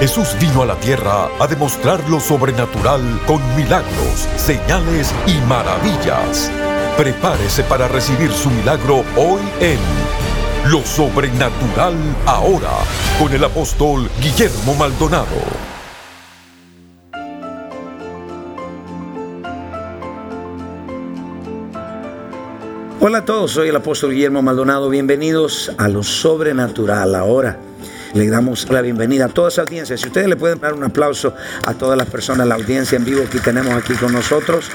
Jesús vino a la tierra a demostrar lo sobrenatural con milagros, señales y maravillas. Prepárese para recibir su milagro hoy en Lo Sobrenatural Ahora con el apóstol Guillermo Maldonado. Hola a todos, soy el apóstol Guillermo Maldonado. Bienvenidos a Lo Sobrenatural Ahora. Le damos la bienvenida a toda esa audiencia. Si ustedes le pueden dar un aplauso a todas las personas, la audiencia en vivo que tenemos aquí con nosotros.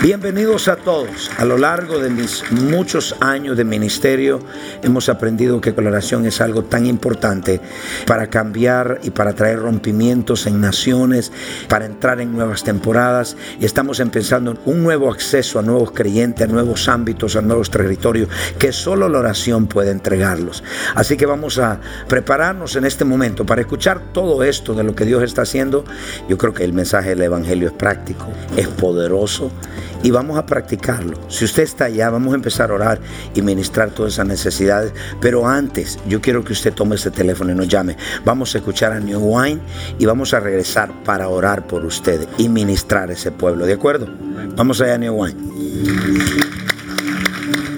Bienvenidos a todos. A lo largo de mis muchos años de ministerio hemos aprendido que la oración es algo tan importante para cambiar y para traer rompimientos en naciones, para entrar en nuevas temporadas y estamos empezando un nuevo acceso a nuevos creyentes, a nuevos ámbitos, a nuevos territorios que solo la oración puede entregarlos. Así que vamos a prepararnos en este momento para escuchar todo esto de lo que Dios está haciendo. Yo creo que el mensaje del Evangelio es práctico, es poderoso y vamos a practicarlo. Si usted está allá, vamos a empezar a orar y ministrar todas esas necesidades. Pero antes, yo quiero que usted tome ese teléfono y nos llame. Vamos a escuchar a New Wine y vamos a regresar para orar por usted y ministrar ese pueblo. ¿De acuerdo? Vamos allá, New Wine.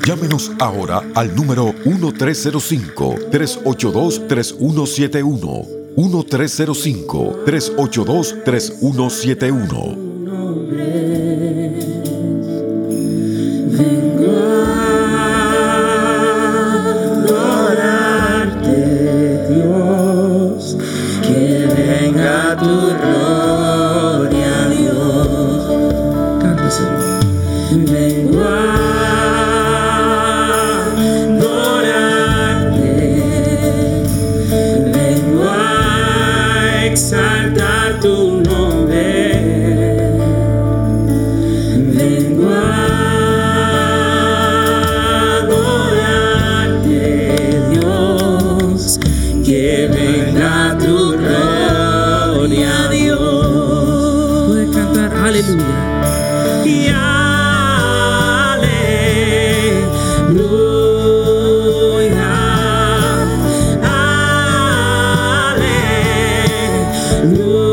Llámenos ahora al número 1305-382-3171. 1305-382-3171. Love.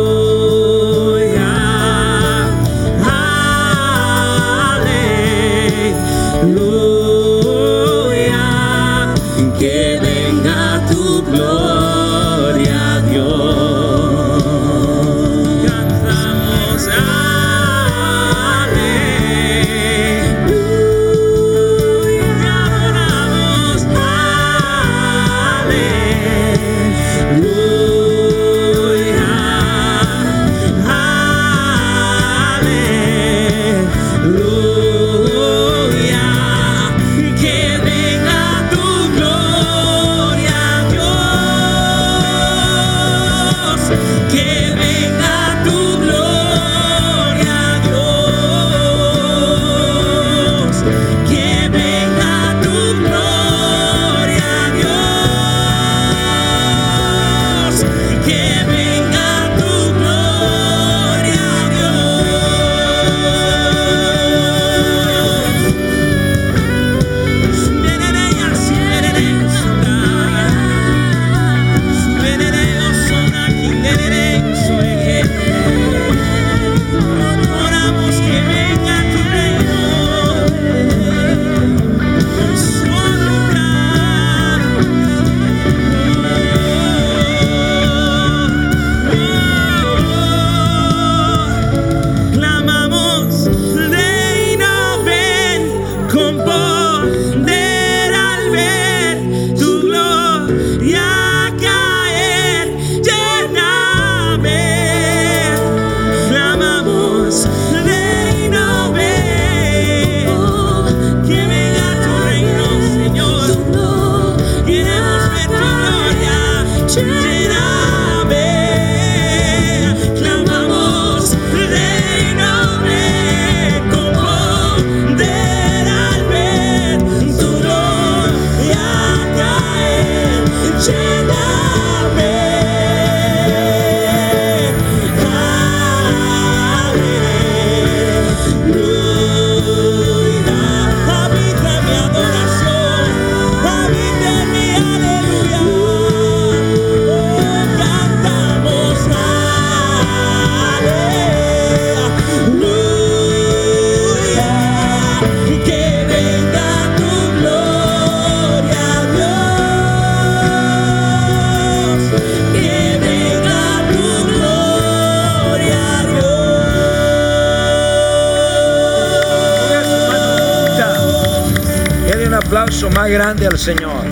Grande al Señor.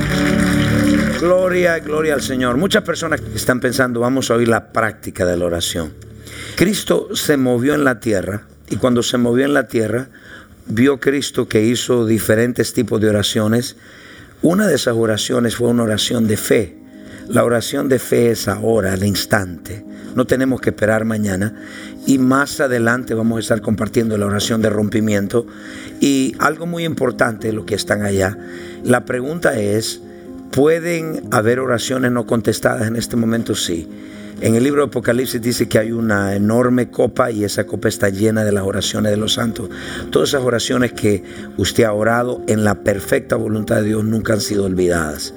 Gloria, gloria al Señor. Muchas personas están pensando, vamos a oír la práctica de la oración. Cristo se movió en la tierra y cuando se movió en la tierra, vio Cristo que hizo diferentes tipos de oraciones. Una de esas oraciones fue una oración de fe. La oración de fe es ahora, al instante. No tenemos que esperar mañana. Y más adelante vamos a estar compartiendo la oración de rompimiento. Y algo muy importante, lo que están allá. La pregunta es, ¿pueden haber oraciones no contestadas en este momento? Sí. En el libro de Apocalipsis dice que hay una enorme copa y esa copa está llena de las oraciones de los santos. Todas esas oraciones que usted ha orado en la perfecta voluntad de Dios nunca han sido olvidadas.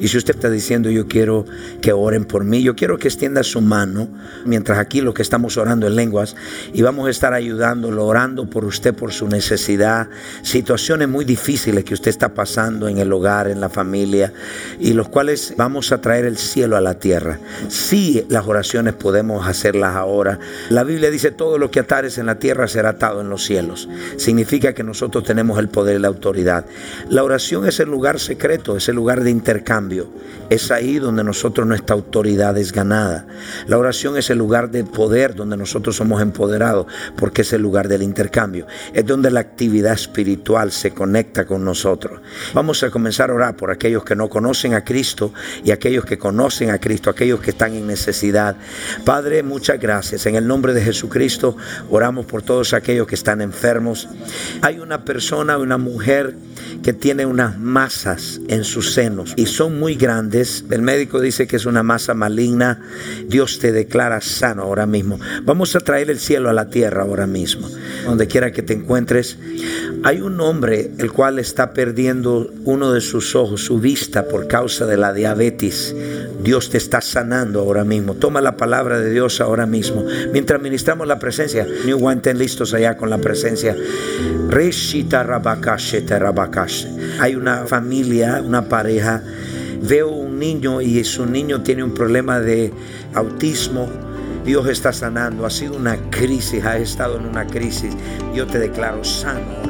Y si usted está diciendo yo quiero que oren por mí, yo quiero que extienda su mano, mientras aquí lo que estamos orando en lenguas, y vamos a estar ayudándolo, orando por usted, por su necesidad, situaciones muy difíciles que usted está pasando en el hogar, en la familia, y los cuales vamos a traer el cielo a la tierra. Sí, la oraciones podemos hacerlas ahora. La Biblia dice, todo lo que atares en la tierra será atado en los cielos. Significa que nosotros tenemos el poder y la autoridad. La oración es el lugar secreto, es el lugar de intercambio. Es ahí donde nosotros nuestra autoridad es ganada. La oración es el lugar de poder donde nosotros somos empoderados, porque es el lugar del intercambio. Es donde la actividad espiritual se conecta con nosotros. Vamos a comenzar a orar por aquellos que no conocen a Cristo y aquellos que conocen a Cristo, aquellos que están en necesidad Padre, muchas gracias. En el nombre de Jesucristo oramos por todos aquellos que están enfermos. Hay una persona, una mujer que tiene unas masas en sus senos y son muy grandes. El médico dice que es una masa maligna. Dios te declara sano ahora mismo. Vamos a traer el cielo a la tierra ahora mismo. Donde quiera que te encuentres. Hay un hombre el cual está perdiendo uno de sus ojos, su vista por causa de la diabetes. Dios te está sanando ahora mismo. Toma la palabra de Dios ahora mismo. Mientras ministramos la presencia, New One, listos allá con la presencia. Hay una familia, una pareja. Veo un niño y su niño tiene un problema de autismo. Dios está sanando. Ha sido una crisis, ha estado en una crisis. Yo te declaro sano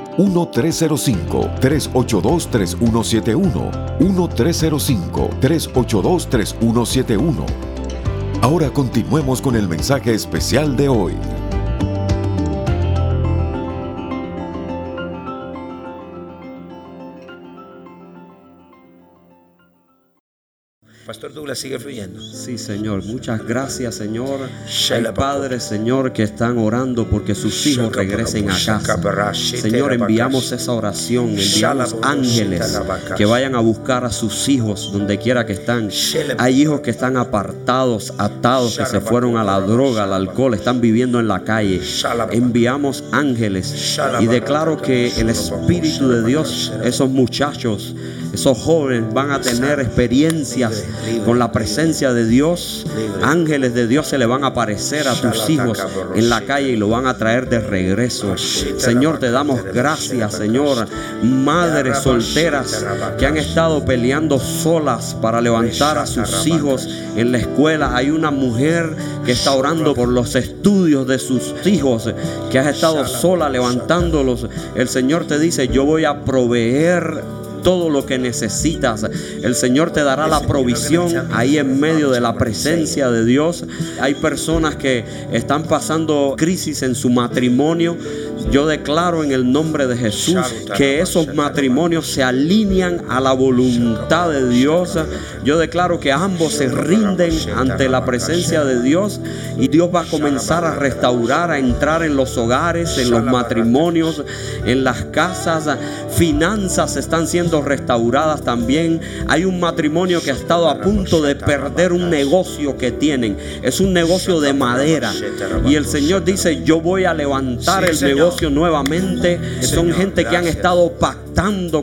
1-305-382-3171. 1-305-382-3171. Ahora continuemos con el mensaje especial de hoy. Pastor Douglas sigue fluyendo. Sí, Señor. Muchas gracias, Señor. Hay padres, Señor, que están orando porque sus hijos regresen a casa. Señor, enviamos esa oración. Enviamos ángeles que vayan a buscar a sus hijos donde quiera que están. Hay hijos que están apartados, atados, que se fueron a la droga, al alcohol, están viviendo en la calle. Enviamos ángeles y declaro que el Espíritu de Dios, esos muchachos, esos jóvenes van a tener experiencias con la presencia de Dios. Ángeles de Dios se le van a aparecer a tus hijos en la calle y lo van a traer de regreso. Señor, te damos gracias, Señor. Madres solteras que han estado peleando solas para levantar a sus hijos en la escuela. Hay una mujer que está orando por los estudios de sus hijos, que has estado sola levantándolos. El Señor te dice, yo voy a proveer todo lo que necesitas. El Señor te dará la provisión ahí en medio de la presencia de Dios. Hay personas que están pasando crisis en su matrimonio. Yo declaro en el nombre de Jesús que esos matrimonios se alinean a la voluntad de Dios. Yo declaro que ambos se rinden ante la presencia de Dios y Dios va a comenzar a restaurar, a entrar en los hogares, en los matrimonios, en las casas finanzas están siendo restauradas también. Hay un matrimonio que ha estado a punto de perder un negocio que tienen. Es un negocio de madera. Y el Señor dice, yo voy a levantar el negocio nuevamente. Son gente que han estado pactando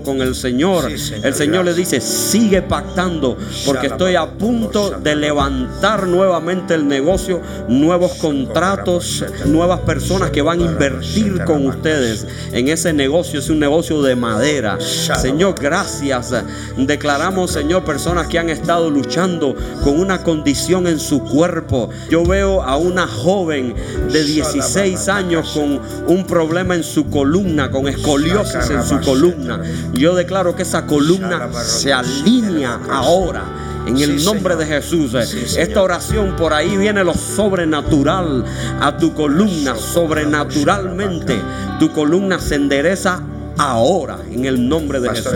con el Señor. El Señor le dice, sigue pactando porque estoy a punto de levantar nuevamente el negocio, nuevos contratos, nuevas personas que van a invertir con ustedes en ese negocio. Es un negocio de madera. Señor, gracias. Declaramos, Señor, personas que han estado luchando con una condición en su cuerpo. Yo veo a una joven de 16 años con un problema en su columna, con escoliosis en su columna. Yo declaro que esa columna se alinea ahora en el nombre de Jesús. Esta oración por ahí viene lo sobrenatural a tu columna, sobrenaturalmente. Tu columna se endereza ahora en el nombre de Jesús.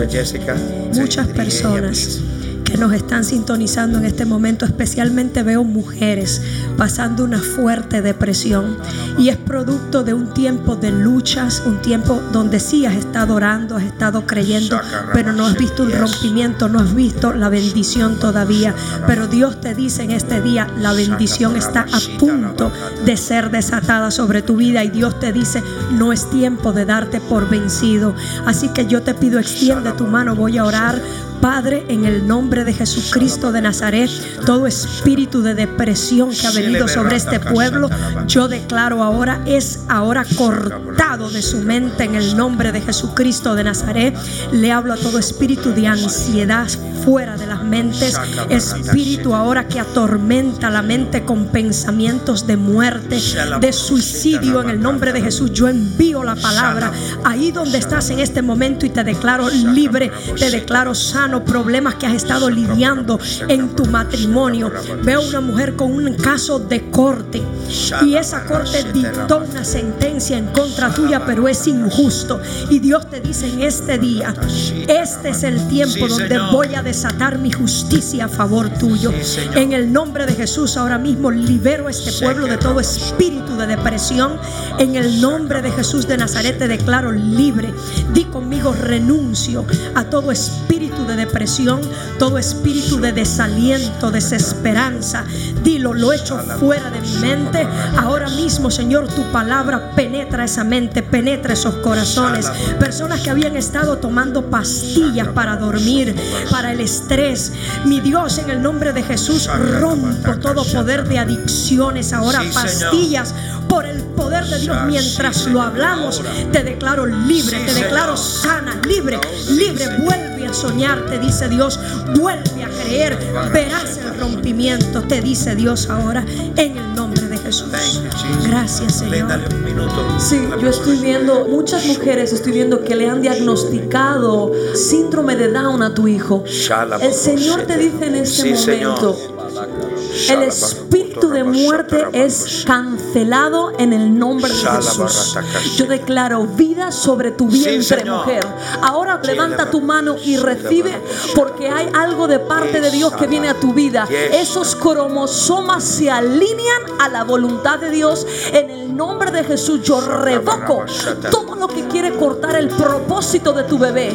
Muchas personas nos están sintonizando en este momento, especialmente veo mujeres pasando una fuerte depresión. Y es producto de un tiempo de luchas, un tiempo donde sí has estado orando, has estado creyendo, pero no has visto un rompimiento, no has visto la bendición todavía. Pero Dios te dice en este día, la bendición está a punto de ser desatada sobre tu vida y Dios te dice, no es tiempo de darte por vencido. Así que yo te pido, extiende tu mano, voy a orar Padre, en el nombre de Jesucristo de Nazaret, todo espíritu de depresión que ha venido sobre este pueblo, yo declaro ahora, es ahora cortado de su mente en el nombre de Jesucristo de Nazaret. Le hablo a todo espíritu de ansiedad fuera de las mentes, espíritu ahora que atormenta la mente con pensamientos de muerte, de suicidio en el nombre de Jesús. Yo envío la palabra ahí donde estás en este momento y te declaro libre, te declaro sano problemas que has estado lidiando en tu matrimonio. Veo una mujer con un caso de corte y esa corte dictó una sentencia en contra tuya, pero es injusto. Y Dios te dice en este día, este es el tiempo donde voy a desatar mi justicia a favor tuyo. En el nombre de Jesús ahora mismo libero a este pueblo de todo espíritu de depresión. En el nombre de Jesús de Nazaret te declaro libre. Di conmigo renuncio a todo espíritu de depresión, todo espíritu de desaliento, desesperanza. Dilo, lo echo fuera de mi mente. Ahora mismo, Señor, tu palabra penetra esa mente, penetra esos corazones. Personas que habían estado tomando pastillas para dormir, para el estrés. Mi Dios, en el nombre de Jesús, rompo todo poder de adicciones. Ahora pastillas por el poder de Dios mientras lo hablamos. Te declaro libre, te declaro sana, libre, libre. Vuelve a soñar, te dice Dios. Vuelve a creer. Verás el rompimiento, te dice Dios ahora, en el nombre de Jesús. Gracias, Señor. Sí, yo estoy viendo muchas mujeres, estoy viendo que le han diagnosticado síndrome de Down a tu hijo. El Señor te dice en este momento. El espíritu de muerte es cancelado en el nombre de Jesús. Yo declaro vida sobre tu vientre, mujer. Ahora levanta tu mano y recibe porque hay algo de parte de Dios que viene a tu vida. Esos cromosomas se alinean a la voluntad de Dios en el nombre de Jesús. Yo revoco todo lo que quiere cortar el propósito de tu bebé.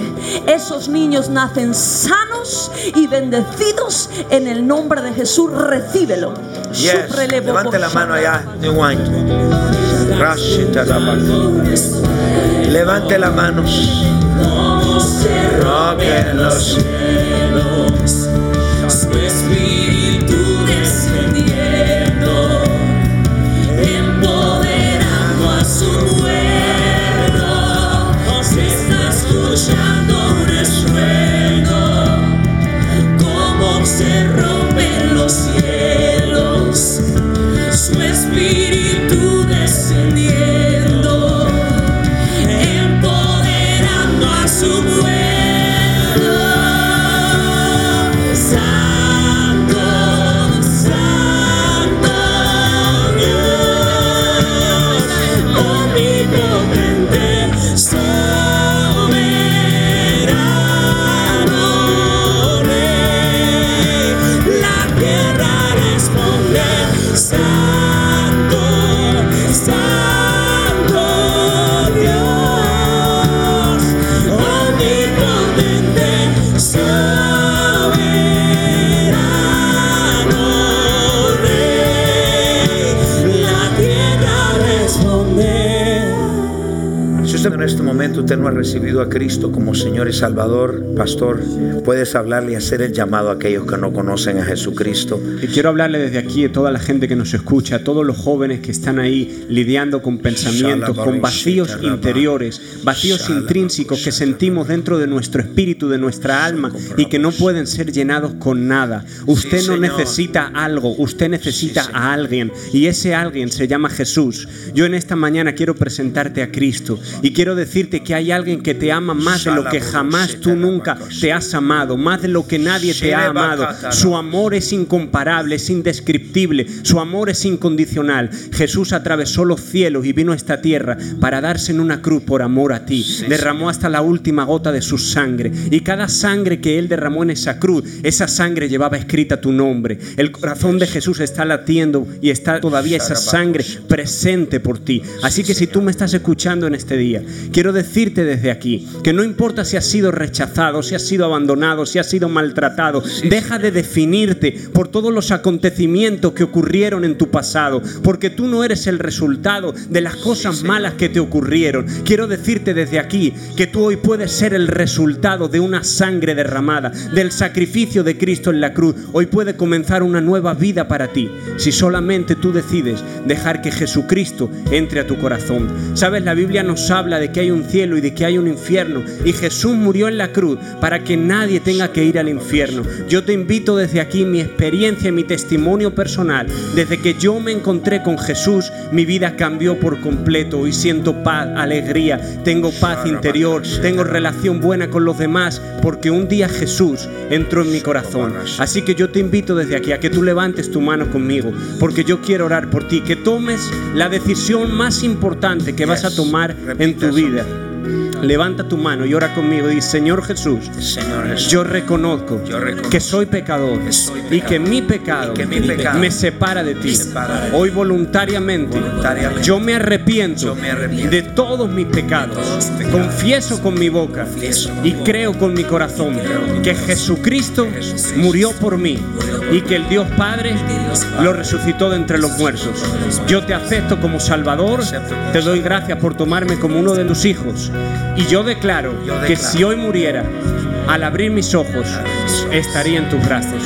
Esos niños nacen sanos y bendecidos en el nombre de Jesús. Recíbelo. Yes. Levante la mano allá, Levante la mano. Usted no ha recibido a Cristo como Señor y Salvador, pastor, puedes hablarle y hacer el llamado a aquellos que no conocen a Jesucristo. Y quiero hablarle desde aquí a toda la gente que nos escucha, a todos los jóvenes que están ahí lidiando con pensamientos, con vacíos interiores, vacíos intrínsecos que sentimos dentro de nuestro espíritu, de nuestra alma y que no pueden ser llenados con nada. Usted no necesita algo, usted necesita a alguien y ese alguien se llama Jesús. Yo en esta mañana quiero presentarte a Cristo y quiero decirte que hay alguien que te ama más de lo que jamás tú nunca te has amado, más de lo que nadie te ha amado. Su amor es incomparable, es indescriptible, su amor es incondicional. Jesús atravesó los cielos y vino a esta tierra para darse en una cruz por amor a ti. Derramó hasta la última gota de su sangre y cada sangre que él derramó en esa cruz, esa sangre llevaba escrita tu nombre. El corazón de Jesús está latiendo y está todavía esa sangre presente por ti. Así que si tú me estás escuchando en este día, quiero decirte desde aquí que no importa si has sido rechazado, si has sido abandonado, si has sido maltratado, deja de definirte por todos los acontecimientos que ocurrieron en tu pasado, porque tú no eres el resultado de las cosas malas que te ocurrieron. Quiero decirte desde aquí que tú hoy puedes ser el resultado de una sangre derramada, del sacrificio de Cristo en la cruz. Hoy puede comenzar una nueva vida para ti, si solamente tú decides dejar que Jesucristo entre a tu corazón. Sabes, la Biblia nos habla de que hay un cielo y de que hay un infierno, y Jesús murió en la cruz para que nadie tenga que ir al infierno. Yo te invito desde aquí mi experiencia y mi testimonio personal. Desde que yo me encontré con Jesús, mi vida cambió por completo y siento paz, alegría, tengo paz interior, tengo relación buena con los demás, porque un día Jesús entró en mi corazón. Así que yo te invito desde aquí a que tú levantes tu mano conmigo, porque yo quiero orar por ti, que tomes la decisión más importante que vas a tomar en tu vida. Levanta tu mano y ora conmigo dice, Señor Jesús, yo, reconozco que soy pecador, y que mi pecado, me, separa de ti. Hoy voluntariamente, yo, me arrepiento de todos mis pecados. Confieso con mi boca y creo con mi corazón que Jesucristo murió por mí y que el Dios Padre lo resucitó de entre los muertos. Yo te acepto como Salvador, te doy gracias por tomarme como uno de tus hijos y yo declaro, que si hoy muriera, al abrir mis ojos, estaría en tus brazos.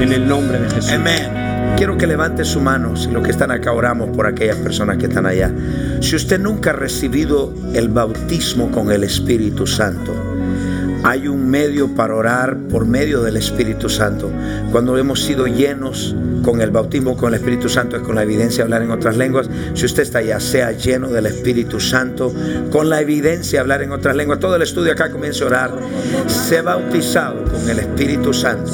En el nombre de Jesús. Amén. Quiero que levante su mano, si los que están acá oramos por aquellas personas que están allá. Si usted nunca ha recibido el bautismo con el Espíritu Santo, hay un medio para orar por medio del Espíritu Santo. Cuando hemos sido llenos con el bautismo con el Espíritu Santo es con la evidencia de hablar en otras lenguas. Si usted está allá, sea lleno del Espíritu Santo, con la evidencia de hablar en otras lenguas. Todo el estudio acá comienza a orar. Sea bautizado con el Espíritu Santo,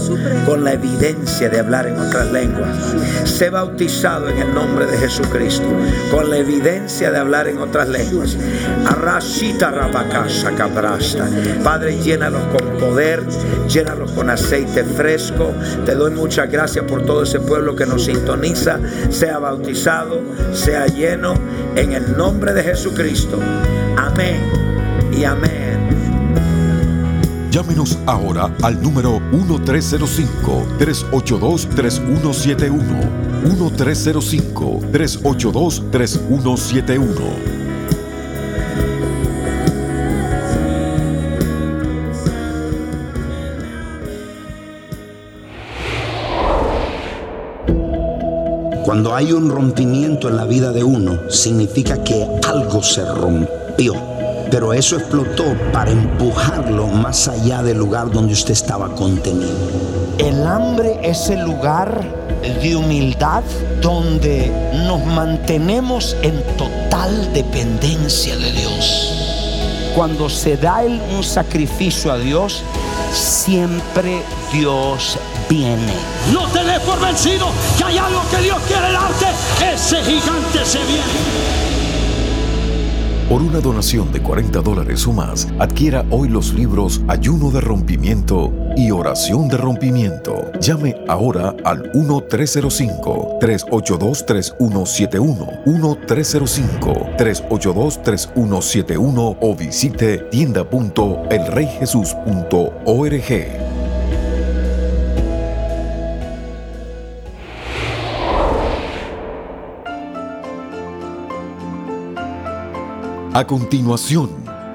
con la evidencia de hablar en otras lenguas. Sea bautizado en el nombre de Jesucristo, con la evidencia de hablar en otras lenguas. Arrasita rabacasa cabrasta. Padre, llénalos con poder, llénalos con aceite fresco. Te doy muchas gracias por todo ese pueblo lo que nos sintoniza sea bautizado, sea lleno en el nombre de Jesucristo. Amén y amén. Llámenos ahora al número 1305-382-3171. 1305-382-3171 Cuando hay un rompimiento en la vida de uno, significa que algo se rompió. Pero eso explotó para empujarlo más allá del lugar donde usted estaba contenido. El hambre es el lugar de humildad donde nos mantenemos en total dependencia de Dios. Cuando se da un sacrificio a Dios, siempre Dios viene. No te des por vencido, que hay algo que Dios quiere darte. Ese gigante se viene. Por una donación de 40 dólares o más, adquiera hoy los libros Ayuno de Rompimiento y Oración de Rompimiento. Llame ahora al 1-305-382-3171, 1-305-382-3171 o visite tienda.elreyjesus.org. A continuación,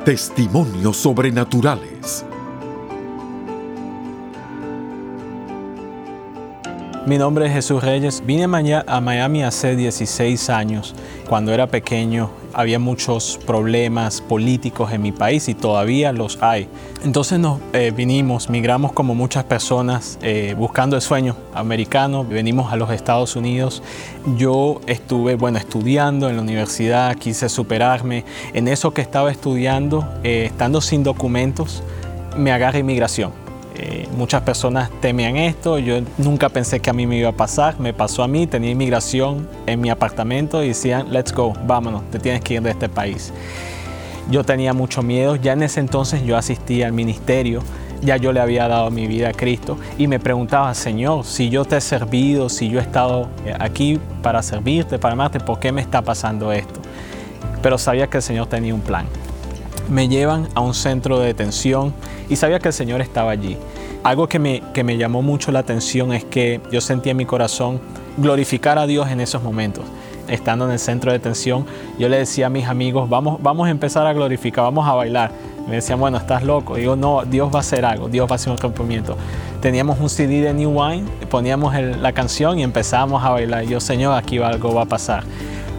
Testimonios sobrenaturales. Mi nombre es Jesús Reyes. Vine a Miami hace 16 años. Cuando era pequeño había muchos problemas políticos en mi país y todavía los hay. Entonces nos eh, vinimos, migramos como muchas personas eh, buscando el sueño americano. Venimos a los Estados Unidos. Yo estuve, bueno, estudiando en la universidad, quise superarme. En eso que estaba estudiando, eh, estando sin documentos, me agarra inmigración eh, muchas personas temían esto, yo nunca pensé que a mí me iba a pasar, me pasó a mí, tenía inmigración en mi apartamento y decían, let's go, vámonos, te tienes que ir de este país. Yo tenía mucho miedo, ya en ese entonces yo asistía al ministerio, ya yo le había dado mi vida a Cristo. Y me preguntaba, Señor, si yo te he servido, si yo he estado eh, aquí para servirte, para amarte, ¿por qué me está pasando esto? Pero sabía que el Señor tenía un plan. Me llevan a un centro de detención y sabía que el Señor estaba allí. Algo que me, que me llamó mucho la atención es que yo sentía en mi corazón glorificar a Dios en esos momentos. Estando en el centro de detención, yo le decía a mis amigos, vamos, vamos a empezar a glorificar, vamos a bailar. Me decían, bueno, estás loco. Digo, no, Dios va a hacer algo, Dios va a hacer un rompimiento. Teníamos un CD de New Wine, poníamos la canción y empezábamos a bailar. yo, Señor, aquí algo va a pasar.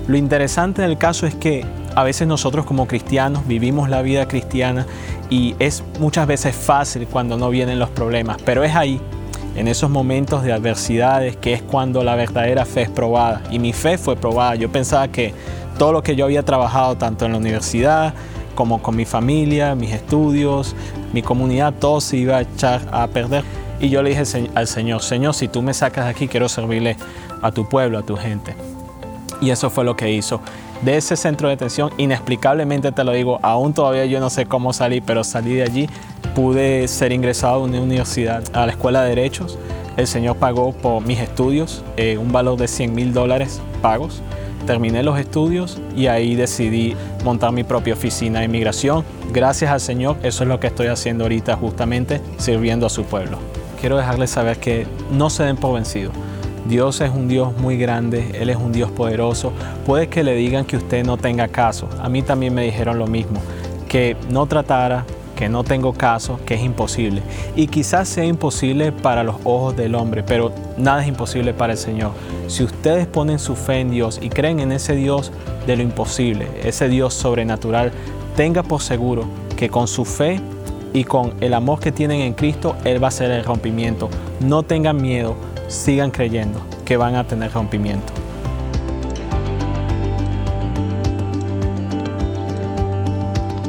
Lo interesante del caso es que a veces nosotros como cristianos vivimos la vida cristiana y es muchas veces fácil cuando no vienen los problemas, pero es ahí, en esos momentos de adversidades, que es cuando la verdadera fe es probada. Y mi fe fue probada. Yo pensaba que todo lo que yo había trabajado, tanto en la universidad como con mi familia, mis estudios, mi comunidad, todo se iba a echar a perder. Y yo le dije al Señor, Señor, si tú me sacas de aquí, quiero servirle a tu pueblo, a tu gente. Y eso fue lo que hizo de ese centro de detención, inexplicablemente te lo digo, aún todavía yo no sé cómo salí, pero salí de allí, pude ser ingresado a una universidad, a la Escuela de Derechos. El Señor pagó por mis estudios eh, un valor de 100 mil dólares pagos. Terminé los estudios y ahí decidí montar mi propia oficina de inmigración. Gracias al Señor, eso es lo que estoy haciendo ahorita justamente, sirviendo a su pueblo. Quiero dejarles saber que no se den por vencidos Dios es un Dios muy grande, Él es un Dios poderoso. Puede que le digan que usted no tenga caso. A mí también me dijeron lo mismo, que no tratara, que no tengo caso, que es imposible. Y quizás sea imposible para los ojos del hombre, pero nada es imposible para el Señor. Si ustedes ponen su fe en Dios y creen en ese Dios de lo imposible, ese Dios sobrenatural, tenga por seguro que con su fe y con el amor que tienen en Cristo, Él va a hacer el rompimiento. No tengan miedo sigan creyendo que van a tener rompimiento.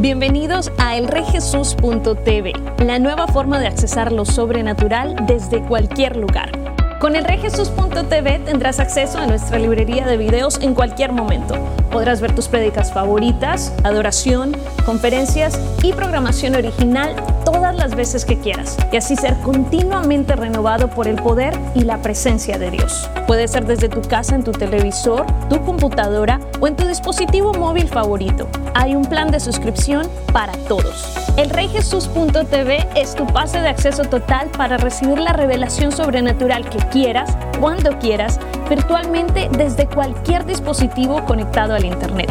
Bienvenidos a elreyjesus.tv, la nueva forma de accesar lo sobrenatural desde cualquier lugar. Con elreyjesus.tv tendrás acceso a nuestra librería de videos en cualquier momento Podrás ver tus prédicas favoritas, adoración, conferencias y programación original todas las veces que quieras y así ser continuamente renovado por el poder y la presencia de Dios. Puede ser desde tu casa, en tu televisor, tu computadora o en tu dispositivo móvil favorito. Hay un plan de suscripción para todos. El reyjesus.tv es tu pase de acceso total para recibir la revelación sobrenatural que quieras, cuando quieras, virtualmente desde cualquier dispositivo conectado a Internet.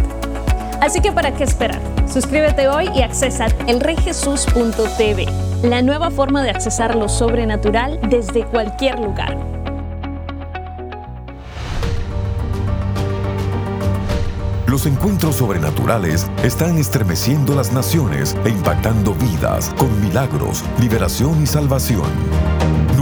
Así que ¿para qué esperar? Suscríbete hoy y accesa elreyjesus.tv, la nueva forma de accesar lo sobrenatural desde cualquier lugar. Los encuentros sobrenaturales están estremeciendo las naciones e impactando vidas con milagros, liberación y salvación.